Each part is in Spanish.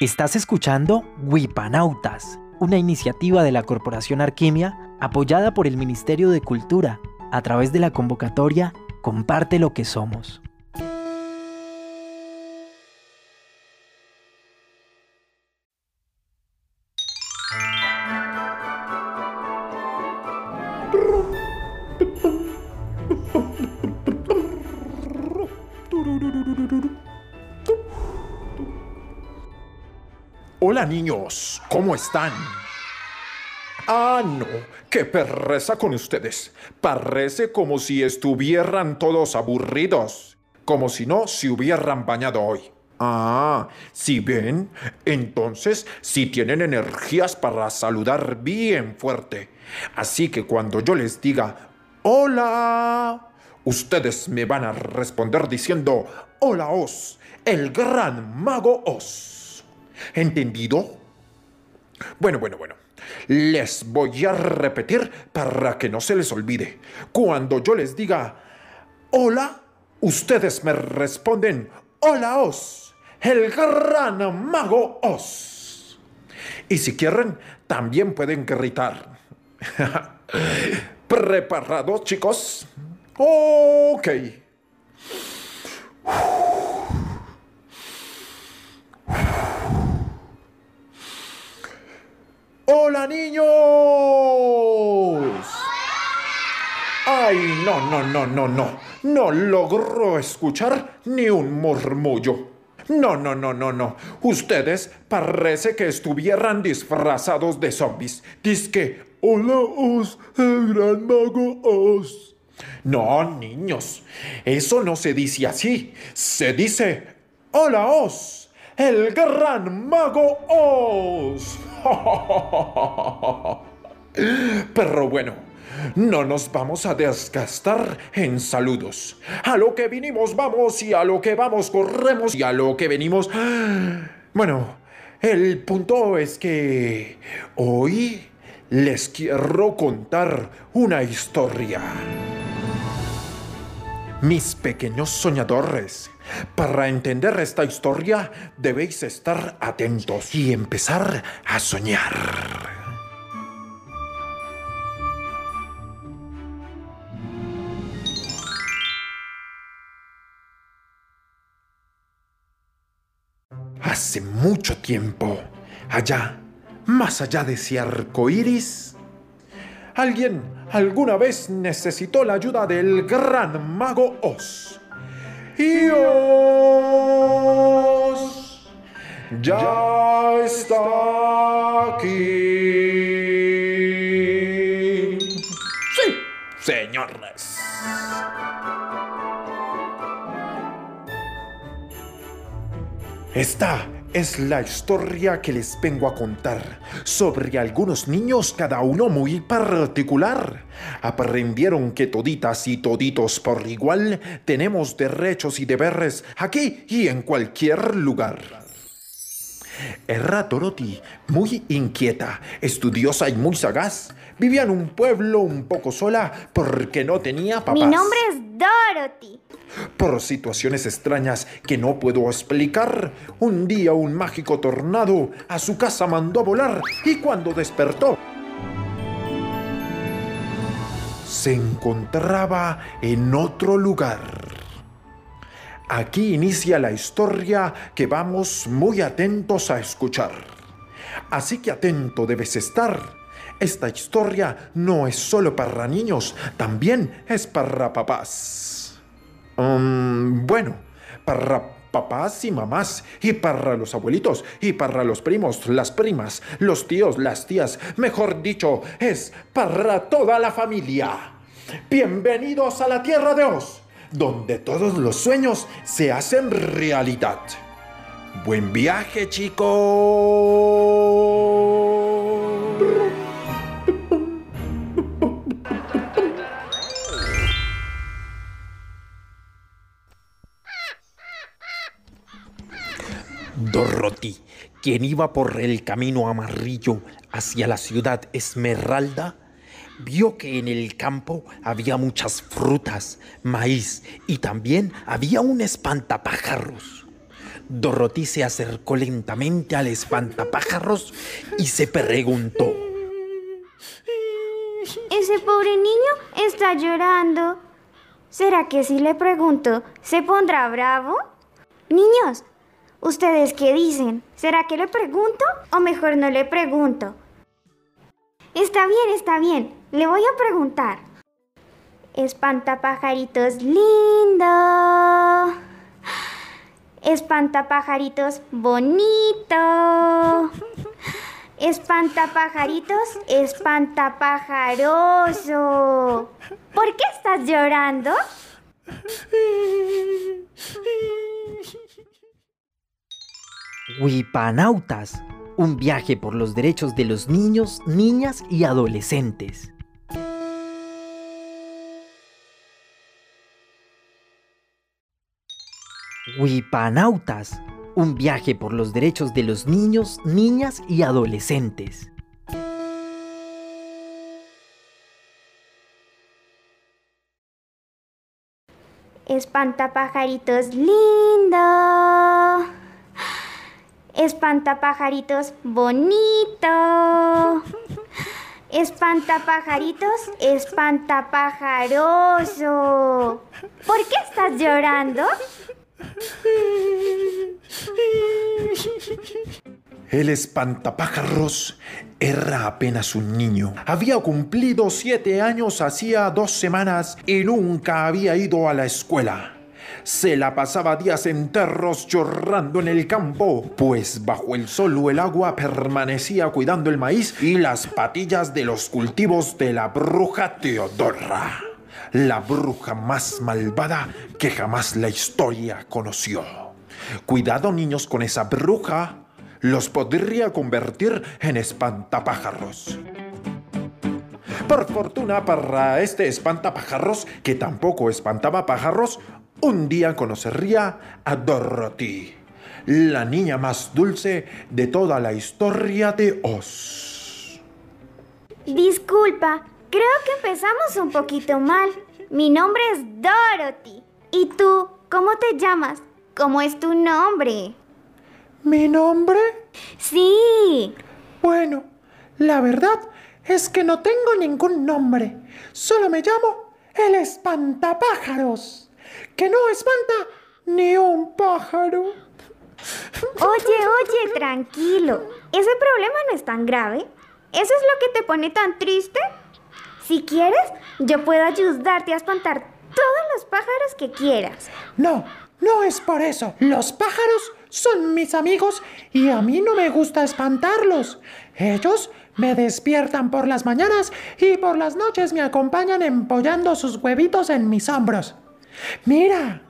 Estás escuchando Wipanautas, una iniciativa de la Corporación Arquimia apoyada por el Ministerio de Cultura a través de la convocatoria Comparte lo que somos. Hola niños, ¿cómo están? Ah, no, qué perreza con ustedes. Parece como si estuvieran todos aburridos, como si no se hubieran bañado hoy. Ah, si ven, entonces sí tienen energías para saludar bien fuerte. Así que cuando yo les diga, hola, ustedes me van a responder diciendo, hola Os, el gran mago Os. ¿Entendido? Bueno, bueno, bueno. Les voy a repetir para que no se les olvide. Cuando yo les diga, hola, ustedes me responden, hola Os, el gran mago Os. Y si quieren, también pueden gritar. ¿Preparados, chicos? Ok. ¡Hola niños! ¡Ay, no, no, no, no, no! No logro escuchar ni un murmullo. No, no, no, no, no. Ustedes parece que estuvieran disfrazados de zombies. Disque, hola Os, el gran mago Os. No, niños, eso no se dice así. Se dice, hola Os, el gran mago Os. Pero bueno, no nos vamos a desgastar en saludos. A lo que vinimos vamos y a lo que vamos corremos y a lo que venimos... Bueno, el punto es que hoy les quiero contar una historia. Mis pequeños soñadores, para entender esta historia debéis estar atentos y empezar a soñar. Hace mucho tiempo, allá, más allá de ese arco iris, alguien alguna vez necesitó la ayuda del gran mago Oz. Oz ya está aquí. Sí, señores. Esta es la historia que les vengo a contar sobre algunos niños, cada uno muy particular. Aprendieron que toditas y toditos por igual tenemos derechos y deberes aquí y en cualquier lugar. Era Dorothy, muy inquieta, estudiosa y muy sagaz. Vivía en un pueblo un poco sola porque no tenía papás. Mi nombre es Dorothy. Por situaciones extrañas que no puedo explicar, un día un mágico tornado a su casa mandó a volar y cuando despertó, se encontraba en otro lugar. Aquí inicia la historia que vamos muy atentos a escuchar. Así que atento debes estar. Esta historia no es solo para niños, también es para papás. Um, bueno, para papás y mamás, y para los abuelitos, y para los primos, las primas, los tíos, las tías, mejor dicho, es para toda la familia. Bienvenidos a la Tierra de Oz donde todos los sueños se hacen realidad. Buen viaje, chicos. Quien iba por el camino amarillo hacia la ciudad Esmeralda, vio que en el campo había muchas frutas, maíz y también había un espantapájaros. Dorothy se acercó lentamente al espantapájaros y se preguntó. Ese pobre niño está llorando. ¿Será que si le pregunto, se pondrá bravo? Niños, ¿ustedes qué dicen? ¿Será que le pregunto o mejor no le pregunto? Está bien, está bien. Le voy a preguntar. Espantapajaritos lindo. Espantapajaritos bonito. Espantapajaritos, espantapajaroso. ¿Por qué estás llorando? Wipanautas, un viaje por los derechos de los niños, niñas y adolescentes. Wipanautas, un viaje por los derechos de los niños, niñas y adolescentes. Espantapajaritos lindo. Espantapajaritos bonito. Espantapajaritos espantapajaroso. ¿Por qué estás llorando? El espantapájaros era apenas un niño. Había cumplido siete años hacía dos semanas y nunca había ido a la escuela. Se la pasaba días enteros llorando en el campo, pues bajo el sol o el agua permanecía cuidando el maíz y las patillas de los cultivos de la bruja Teodora, la bruja más malvada que jamás la historia conoció. Cuidado niños con esa bruja, los podría convertir en espantapájaros. Por fortuna para este espantapájaros, que tampoco espantaba pájaros, un día conocería a Dorothy, la niña más dulce de toda la historia de Oz. Disculpa, creo que empezamos un poquito mal. Mi nombre es Dorothy. ¿Y tú, cómo te llamas? ¿Cómo es tu nombre? ¿Mi nombre? Sí. Bueno, la verdad es que no tengo ningún nombre. Solo me llamo el espantapájaros, que no espanta ni un pájaro. Oye, oye, tranquilo. Ese problema no es tan grave. ¿Eso es lo que te pone tan triste? Si quieres, yo puedo ayudarte a espantar todos los pájaros que quieras. No, no es por eso. Los pájaros son mis amigos y a mí no me gusta espantarlos. Ellos me despiertan por las mañanas y por las noches me acompañan empollando sus huevitos en mis hombros. Mira,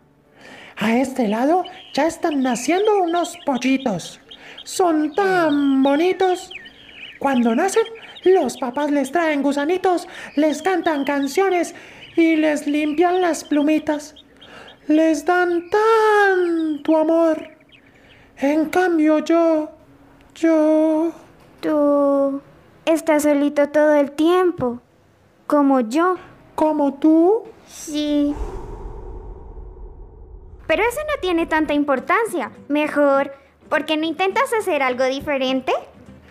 a este lado ya están naciendo unos pollitos. Son tan bonitos. Cuando nacen, los papás les traen gusanitos, les cantan canciones y les limpian las plumitas. Les dan tanto amor. En cambio yo, yo... Tú estás solito todo el tiempo, como yo. ¿Como tú? Sí. Pero eso no tiene tanta importancia. Mejor, ¿por qué no intentas hacer algo diferente?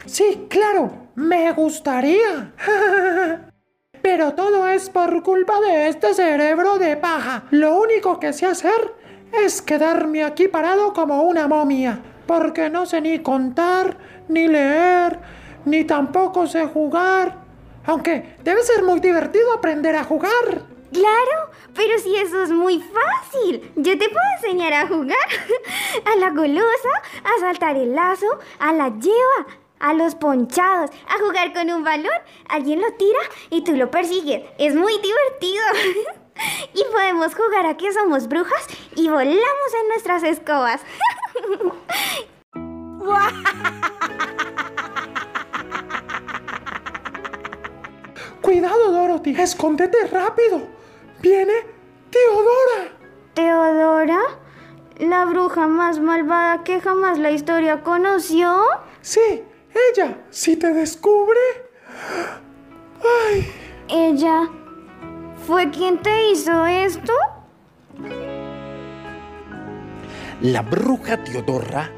Sí, claro, me gustaría. Pero todo es por culpa de este cerebro de paja. Lo único que sé hacer es quedarme aquí parado como una momia. Porque no sé ni contar, ni leer, ni tampoco sé jugar. Aunque debe ser muy divertido aprender a jugar. Claro, pero si eso es muy fácil. Yo te puedo enseñar a jugar. A la golosa, a saltar el lazo, a la lleva, a los ponchados, a jugar con un balón. Alguien lo tira y tú lo persigues. Es muy divertido. Y podemos jugar a que somos brujas y volamos en nuestras escobas. Cuidado, Dorothy, escóndete rápido. Viene Teodora. ¿Teodora? ¿La bruja más malvada que jamás la historia conoció? Sí, ella. Si te descubre... Ay, ¿Ella fue quien te hizo esto? La bruja Teodora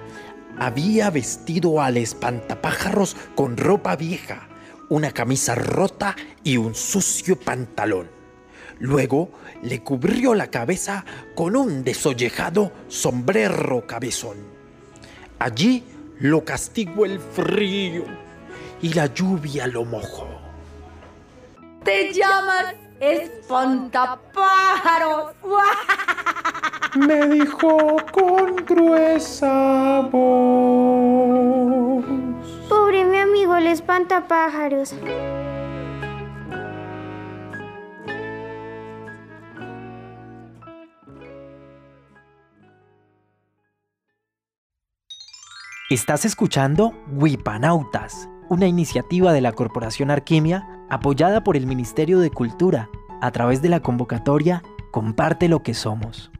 había vestido al espantapájaros con ropa vieja, una camisa rota y un sucio pantalón. Luego le cubrió la cabeza con un desollejado sombrero cabezón. Allí lo castigó el frío y la lluvia lo mojó. Te llamas espantapájaros. Me dijo con gruesa voz. Pobre mi amigo el espantapájaros. Estás escuchando Wipanautas, una iniciativa de la Corporación Arquimia apoyada por el Ministerio de Cultura a través de la convocatoria Comparte lo que somos.